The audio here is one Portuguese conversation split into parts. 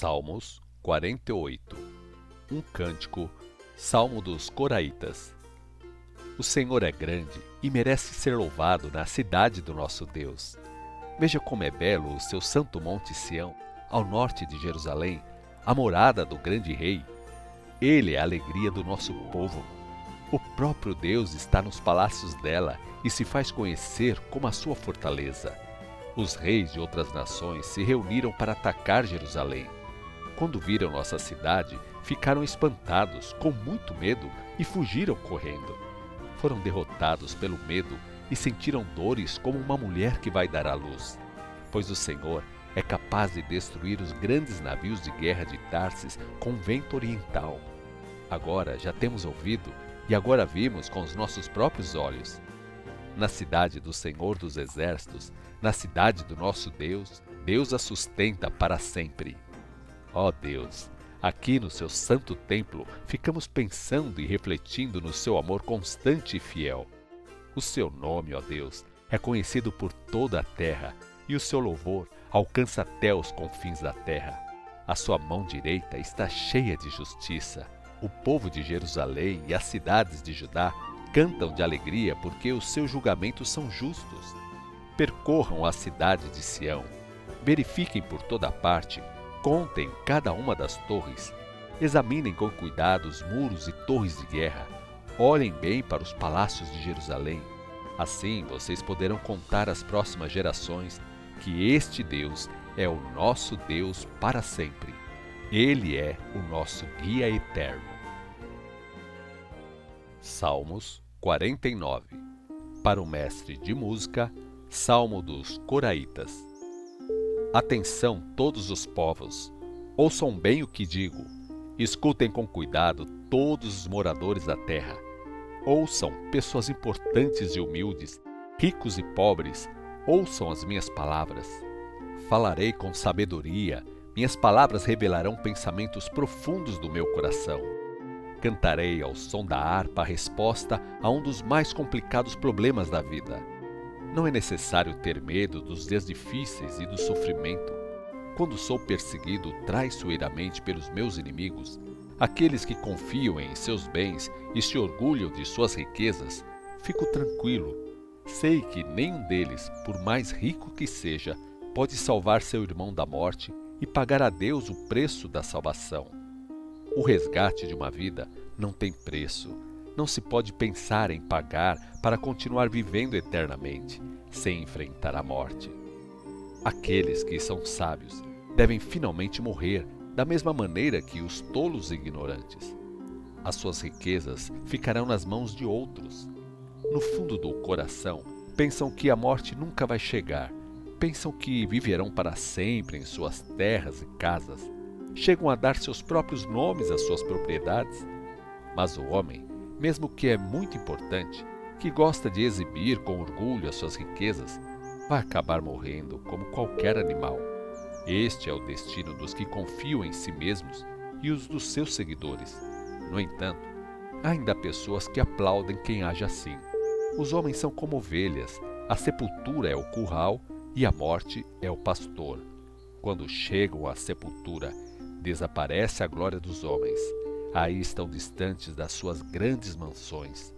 Salmos 48 Um cântico, Salmo dos Coraitas. O Senhor é grande e merece ser louvado na cidade do nosso Deus. Veja como é belo o seu santo monte Sião, ao norte de Jerusalém, a morada do grande rei. Ele é a alegria do nosso povo. O próprio Deus está nos palácios dela e se faz conhecer como a sua fortaleza. Os reis de outras nações se reuniram para atacar Jerusalém. Quando viram nossa cidade, ficaram espantados, com muito medo, e fugiram correndo. Foram derrotados pelo medo e sentiram dores como uma mulher que vai dar à luz. Pois o Senhor é capaz de destruir os grandes navios de guerra de Tarsis com vento oriental. Agora já temos ouvido e agora vimos com os nossos próprios olhos. Na cidade do Senhor dos Exércitos, na cidade do nosso Deus, Deus a sustenta para sempre. Ó oh Deus, aqui no seu santo templo ficamos pensando e refletindo no seu amor constante e fiel. O seu nome, ó Deus, é conhecido por toda a terra e o seu louvor alcança até os confins da terra. A sua mão direita está cheia de justiça. O povo de Jerusalém e as cidades de Judá cantam de alegria porque os seus julgamentos são justos. Percorram a cidade de Sião, verifiquem por toda parte Contem cada uma das torres. Examinem com cuidado os muros e torres de guerra. Olhem bem para os palácios de Jerusalém. Assim vocês poderão contar às próximas gerações que este Deus é o nosso Deus para sempre. Ele é o nosso guia eterno. Salmos 49 Para o mestre de música, Salmo dos Coraitas. Atenção, todos os povos, ouçam bem o que digo. Escutem com cuidado todos os moradores da terra. Ouçam, pessoas importantes e humildes, ricos e pobres, ouçam as minhas palavras. Falarei com sabedoria, minhas palavras revelarão pensamentos profundos do meu coração. Cantarei ao som da harpa a resposta a um dos mais complicados problemas da vida não é necessário ter medo dos dias difíceis e do sofrimento. Quando sou perseguido traiçoeiramente pelos meus inimigos, aqueles que confiam em seus bens e se orgulham de suas riquezas, fico tranquilo. Sei que nenhum deles, por mais rico que seja, pode salvar seu irmão da morte e pagar a Deus o preço da salvação. O resgate de uma vida não tem preço não se pode pensar em pagar para continuar vivendo eternamente, sem enfrentar a morte. Aqueles que são sábios devem finalmente morrer da mesma maneira que os tolos e ignorantes. As suas riquezas ficarão nas mãos de outros. No fundo do coração, pensam que a morte nunca vai chegar. Pensam que viverão para sempre em suas terras e casas. Chegam a dar seus próprios nomes às suas propriedades. Mas o homem mesmo que é muito importante, que gosta de exibir com orgulho as suas riquezas, vai acabar morrendo como qualquer animal. Este é o destino dos que confiam em si mesmos e os dos seus seguidores. No entanto, há ainda pessoas que aplaudem quem age assim. Os homens são como ovelhas, a sepultura é o curral e a morte é o pastor. Quando chegam à sepultura, desaparece a glória dos homens Aí estão distantes das suas grandes mansões.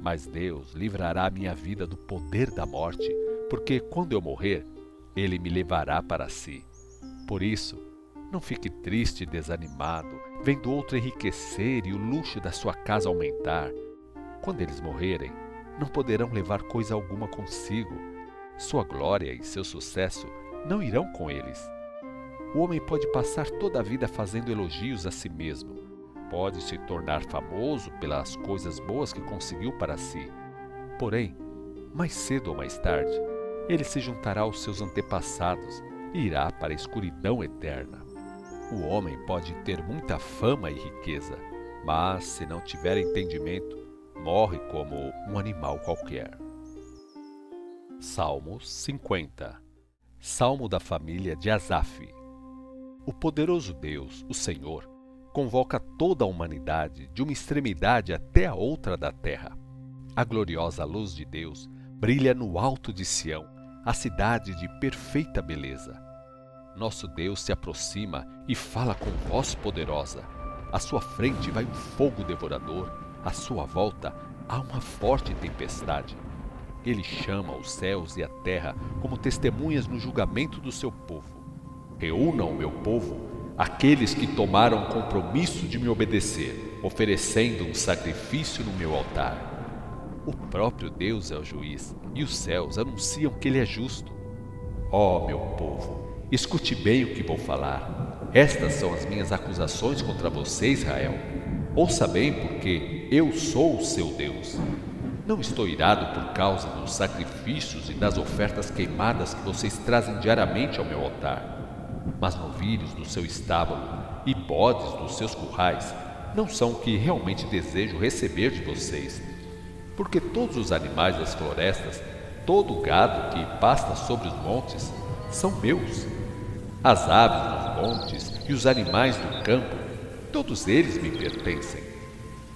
Mas Deus livrará a minha vida do poder da morte, porque quando eu morrer, Ele me levará para si. Por isso, não fique triste e desanimado, vendo outro enriquecer e o luxo da sua casa aumentar. Quando eles morrerem, não poderão levar coisa alguma consigo. Sua glória e seu sucesso não irão com eles. O homem pode passar toda a vida fazendo elogios a si mesmo, pode se tornar famoso pelas coisas boas que conseguiu para si. Porém, mais cedo ou mais tarde, ele se juntará aos seus antepassados e irá para a escuridão eterna. O homem pode ter muita fama e riqueza, mas se não tiver entendimento, morre como um animal qualquer. Salmo 50 Salmo da família de Asaf O poderoso Deus, o Senhor, convoca toda a humanidade, de uma extremidade até a outra da terra. A gloriosa luz de Deus brilha no alto de Sião, a cidade de perfeita beleza. Nosso Deus se aproxima e fala com voz poderosa. À sua frente vai um fogo devorador, à sua volta há uma forte tempestade. Ele chama os céus e a terra como testemunhas no julgamento do seu povo. Reúnam o meu povo, aqueles que tomaram compromisso de me obedecer, oferecendo um sacrifício no meu altar. O próprio Deus é o juiz e os céus anunciam que ele é justo. Ó oh, meu povo, escute bem o que vou falar. Estas são as minhas acusações contra você, Israel. Ouça bem, porque eu sou o seu Deus. Não estou irado por causa dos sacrifícios e das ofertas queimadas que vocês trazem diariamente ao meu altar. Mas novilhos do seu estábulo e bodes dos seus currais não são o que realmente desejo receber de vocês. Porque todos os animais das florestas Todo o gado que pasta sobre os montes são meus. As aves dos montes e os animais do campo, todos eles me pertencem.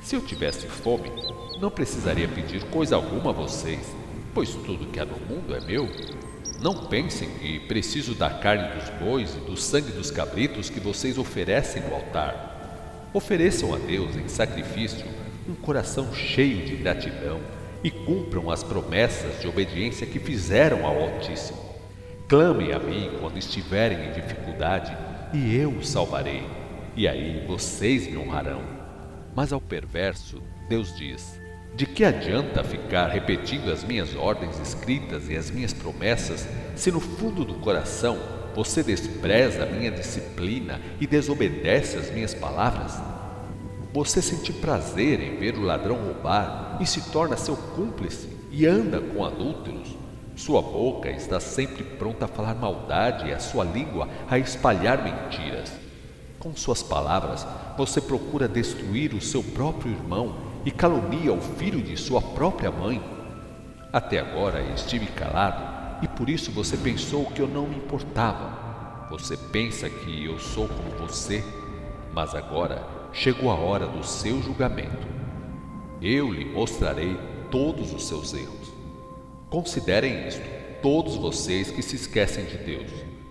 Se eu tivesse fome, não precisaria pedir coisa alguma a vocês, pois tudo que há no mundo é meu. Não pensem que preciso da carne dos bois e do sangue dos cabritos que vocês oferecem no altar. Ofereçam a Deus em sacrifício um coração cheio de gratidão e cumpram as promessas de obediência que fizeram ao Altíssimo. Clamem a mim quando estiverem em dificuldade, e eu os salvarei, e aí vocês me honrarão. Mas ao perverso, Deus diz: De que adianta ficar repetindo as minhas ordens escritas e as minhas promessas, se no fundo do coração você despreza a minha disciplina e desobedece às minhas palavras? Você sente prazer em ver o ladrão roubar e se torna seu cúmplice e anda com adúlteros. Sua boca está sempre pronta a falar maldade e a sua língua a espalhar mentiras. Com suas palavras, você procura destruir o seu próprio irmão e calunia o filho de sua própria mãe. Até agora estive calado e por isso você pensou que eu não me importava. Você pensa que eu sou como você, mas agora chegou a hora do seu julgamento. Eu lhe mostrarei todos os seus erros. Considerem isto, todos vocês que se esquecem de Deus.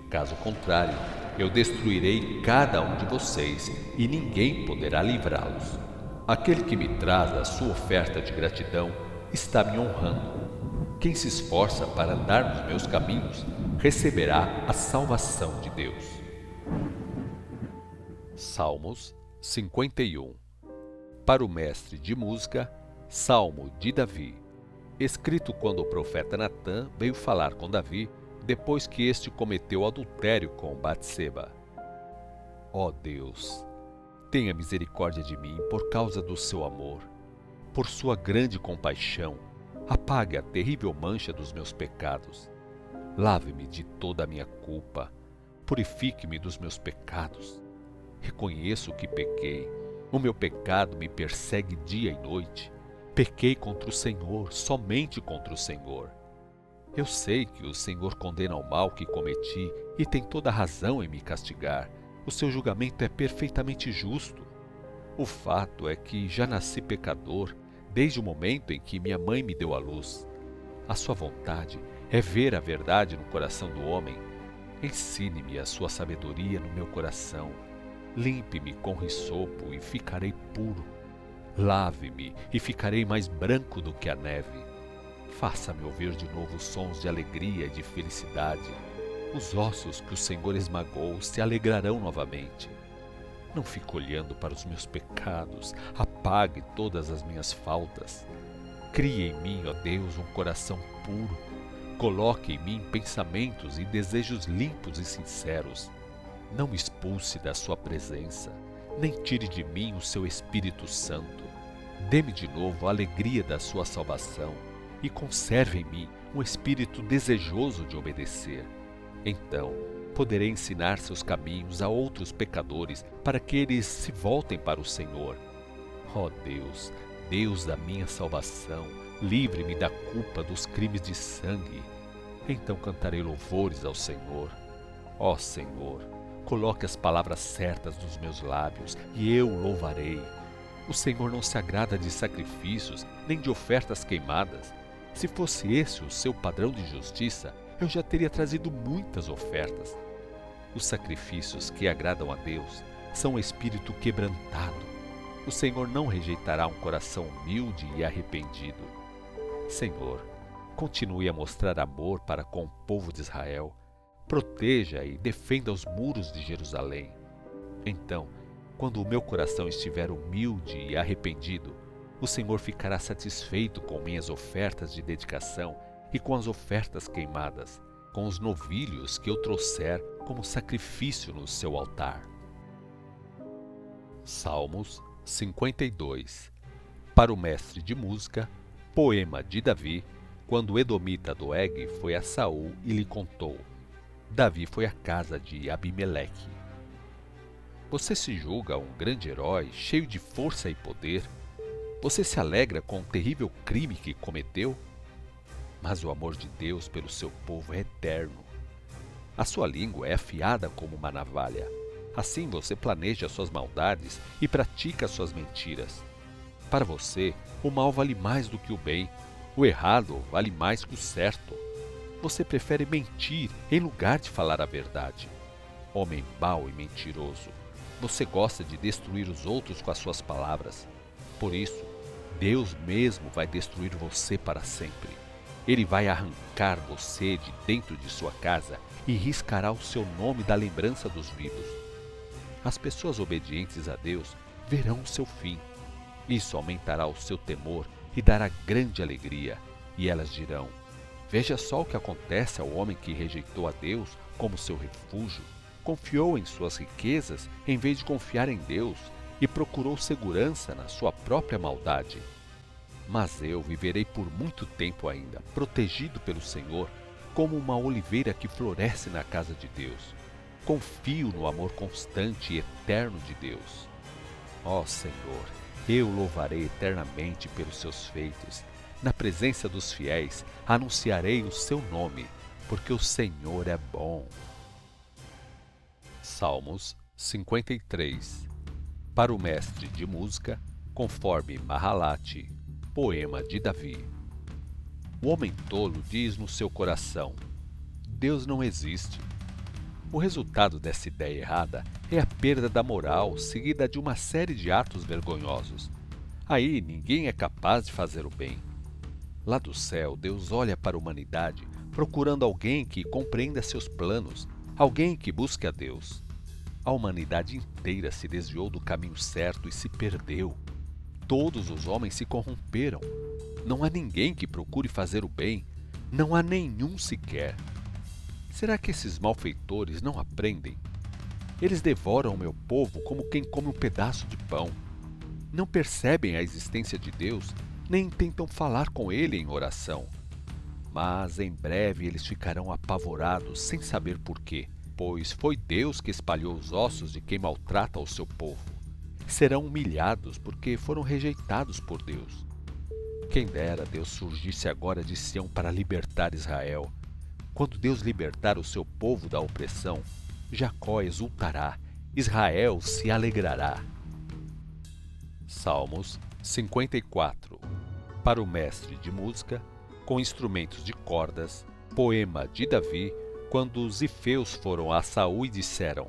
Caso contrário, eu destruirei cada um de vocês e ninguém poderá livrá-los. Aquele que me traz a sua oferta de gratidão está me honrando. Quem se esforça para andar nos meus caminhos receberá a salvação de Deus. Salmos 51 Para o mestre de música, Salmo de Davi, escrito quando o profeta Natã veio falar com Davi depois que este cometeu adultério com Batseba. Ó oh Deus, tenha misericórdia de mim por causa do seu amor, por sua grande compaixão, apague a terrível mancha dos meus pecados. Lave-me de toda a minha culpa, purifique-me dos meus pecados Reconheço que pequei. O meu pecado me persegue dia e noite. Pequei contra o Senhor, somente contra o Senhor. Eu sei que o Senhor condena o mal que cometi e tem toda razão em me castigar. O seu julgamento é perfeitamente justo. O fato é que já nasci pecador desde o momento em que minha mãe me deu a luz. A sua vontade é ver a verdade no coração do homem. Ensine-me a sua sabedoria no meu coração Limpe-me com risopo e ficarei puro. Lave-me e ficarei mais branco do que a neve. Faça-me ouvir de novo sons de alegria e de felicidade. Os ossos que o Senhor esmagou se alegrarão novamente. Não fique olhando para os meus pecados, apague todas as minhas faltas. Crie em mim, ó Deus, um coração puro. Coloque em mim pensamentos e desejos limpos e sinceros não me expulse da sua presença, nem tire de mim o seu Espírito Santo. Dê-me de novo a alegria da sua salvação e conserve em mim um espírito desejoso de obedecer. Então, poderei ensinar seus caminhos a outros pecadores para que eles se voltem para o Senhor. Ó oh Deus, Deus da minha salvação, livre-me da culpa dos crimes de sangue. Então cantarei louvores ao Senhor. Ó oh Senhor, Coloque as palavras certas nos meus lábios e eu louvarei. O Senhor não se agrada de sacrifícios nem de ofertas queimadas. Se fosse esse o seu padrão de justiça, eu já teria trazido muitas ofertas. Os sacrifícios que agradam a Deus são um espírito quebrantado. O Senhor não rejeitará um coração humilde e arrependido. Senhor, continue a mostrar amor para com o povo de Israel. Proteja e defenda os muros de Jerusalém. Então, quando o meu coração estiver humilde e arrependido, o Senhor ficará satisfeito com minhas ofertas de dedicação e com as ofertas queimadas, com os novilhos que eu trouxer como sacrifício no seu altar. Salmos 52 Para o mestre de música, poema de Davi, quando Edomita Doeg foi a Saul e lhe contou. Davi foi à casa de Abimeleque. Você se julga um grande herói, cheio de força e poder? Você se alegra com o terrível crime que cometeu? Mas o amor de Deus pelo seu povo é eterno. A sua língua é afiada como uma navalha. Assim você planeja suas maldades e pratica suas mentiras. Para você, o mal vale mais do que o bem, o errado vale mais que o certo. Você prefere mentir em lugar de falar a verdade. Homem mau e mentiroso, você gosta de destruir os outros com as suas palavras. Por isso, Deus mesmo vai destruir você para sempre. Ele vai arrancar você de dentro de sua casa e riscará o seu nome da lembrança dos vivos. As pessoas obedientes a Deus verão o seu fim. Isso aumentará o seu temor e dará grande alegria. E elas dirão: Veja só o que acontece ao homem que rejeitou a Deus como seu refúgio, confiou em suas riquezas em vez de confiar em Deus e procurou segurança na sua própria maldade. Mas eu viverei por muito tempo ainda, protegido pelo Senhor, como uma oliveira que floresce na casa de Deus. Confio no amor constante e eterno de Deus. Ó oh, Senhor, eu louvarei eternamente pelos seus feitos. Na presença dos fiéis, anunciarei o seu nome, porque o Senhor é bom. Salmos 53 Para o mestre de música, conforme Mahalate, Poema de Davi. O homem tolo diz no seu coração: Deus não existe. O resultado dessa ideia errada é a perda da moral seguida de uma série de atos vergonhosos. Aí ninguém é capaz de fazer o bem. Lá do céu, Deus olha para a humanidade procurando alguém que compreenda seus planos, alguém que busque a Deus. A humanidade inteira se desviou do caminho certo e se perdeu. Todos os homens se corromperam. Não há ninguém que procure fazer o bem. Não há nenhum sequer. Será que esses malfeitores não aprendem? Eles devoram o meu povo como quem come um pedaço de pão. Não percebem a existência de Deus, nem tentam falar com Ele em oração. Mas em breve eles ficarão apavorados, sem saber porquê, pois foi Deus que espalhou os ossos de quem maltrata o seu povo serão humilhados porque foram rejeitados por Deus. Quem dera Deus surgisse agora de Sião para libertar Israel. Quando Deus libertar o seu povo da opressão, Jacó exultará, Israel se alegrará. Salmos 54 Para o mestre de música, com instrumentos de cordas, poema de Davi, quando os ifeus foram a Saul e disseram: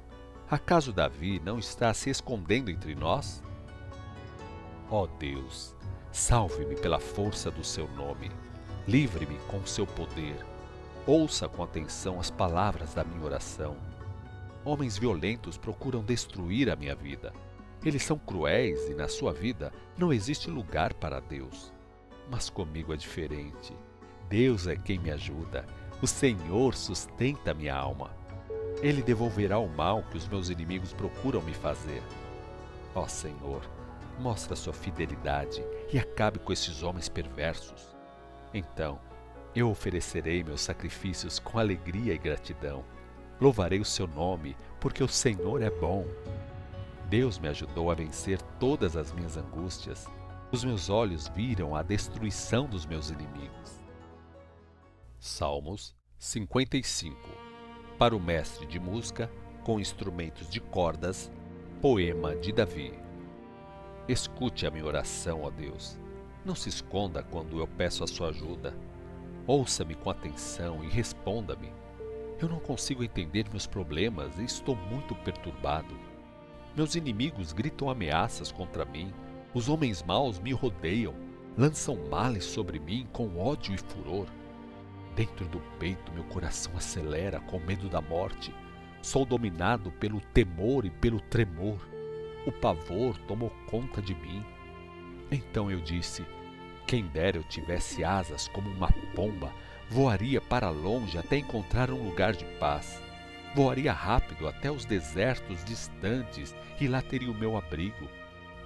Acaso Davi não está se escondendo entre nós? Ó oh Deus, salve-me pela força do seu nome, livre-me com o seu poder. Ouça com atenção as palavras da minha oração. Homens violentos procuram destruir a minha vida. Eles são cruéis e na sua vida não existe lugar para Deus. Mas comigo é diferente. Deus é quem me ajuda. O Senhor sustenta minha alma. Ele devolverá o mal que os meus inimigos procuram me fazer. Ó Senhor, mostra sua fidelidade e acabe com esses homens perversos. Então, eu oferecerei meus sacrifícios com alegria e gratidão. Louvarei o seu nome, porque o Senhor é bom. Deus me ajudou a vencer todas as minhas angústias. Os meus olhos viram a destruição dos meus inimigos. Salmos 55 para o mestre de música com instrumentos de cordas, poema de Davi. Escute a minha oração, ó Deus. Não se esconda quando eu peço a sua ajuda. Ouça-me com atenção e responda-me. Eu não consigo entender meus problemas e estou muito perturbado. Meus inimigos gritam ameaças contra mim, os homens maus me rodeiam, lançam males sobre mim com ódio e furor. Dentro do peito meu coração acelera com medo da morte. Sou dominado pelo temor e pelo tremor. O pavor tomou conta de mim. Então eu disse: Quem dera eu tivesse asas como uma pomba, voaria para longe até encontrar um lugar de paz. Voaria rápido até os desertos distantes e lá teria o meu abrigo.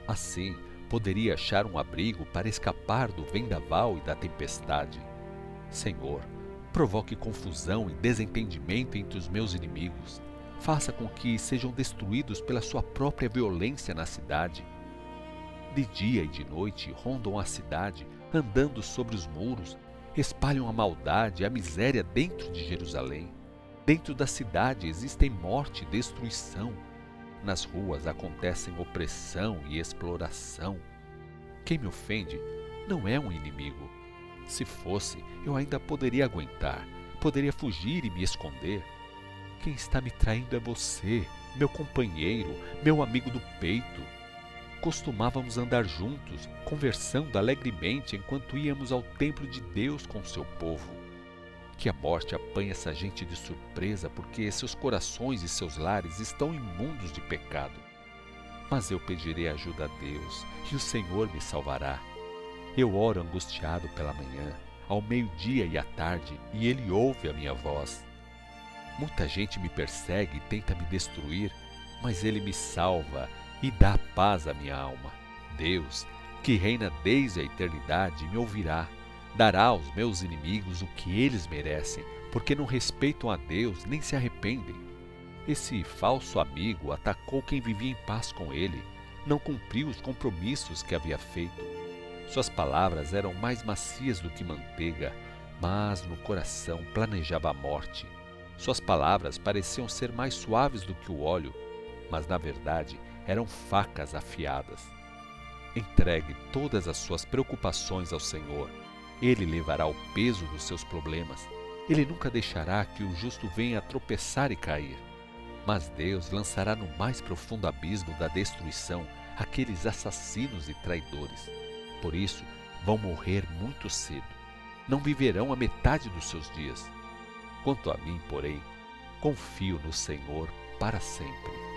Assim, poderia achar um abrigo para escapar do vendaval e da tempestade. Senhor, provoque confusão e desentendimento entre os meus inimigos. Faça com que sejam destruídos pela sua própria violência na cidade. De dia e de noite rondam a cidade, andando sobre os muros, espalham a maldade e a miséria dentro de Jerusalém. Dentro da cidade existem morte e destruição. Nas ruas acontecem opressão e exploração. Quem me ofende não é um inimigo, se fosse, eu ainda poderia aguentar, poderia fugir e me esconder. Quem está me traindo é você, meu companheiro, meu amigo do peito. Costumávamos andar juntos, conversando alegremente enquanto íamos ao templo de Deus com seu povo. Que a morte apanhe essa gente de surpresa, porque seus corações e seus lares estão imundos de pecado. Mas eu pedirei ajuda a Deus, e o Senhor me salvará. Eu oro angustiado pela manhã, ao meio-dia e à tarde, e ele ouve a minha voz. Muita gente me persegue e tenta me destruir, mas ele me salva e dá paz à minha alma. Deus, que reina desde a eternidade, me ouvirá. Dará aos meus inimigos o que eles merecem, porque não respeitam a Deus nem se arrependem. Esse falso amigo atacou quem vivia em paz com ele, não cumpriu os compromissos que havia feito suas palavras eram mais macias do que manteiga, mas no coração planejava a morte. Suas palavras pareciam ser mais suaves do que o óleo, mas na verdade eram facas afiadas. Entregue todas as suas preocupações ao Senhor. Ele levará o peso dos seus problemas. Ele nunca deixará que o justo venha a tropeçar e cair. Mas Deus lançará no mais profundo abismo da destruição aqueles assassinos e traidores. Por isso, vão morrer muito cedo. Não viverão a metade dos seus dias. Quanto a mim, porém, confio no Senhor para sempre.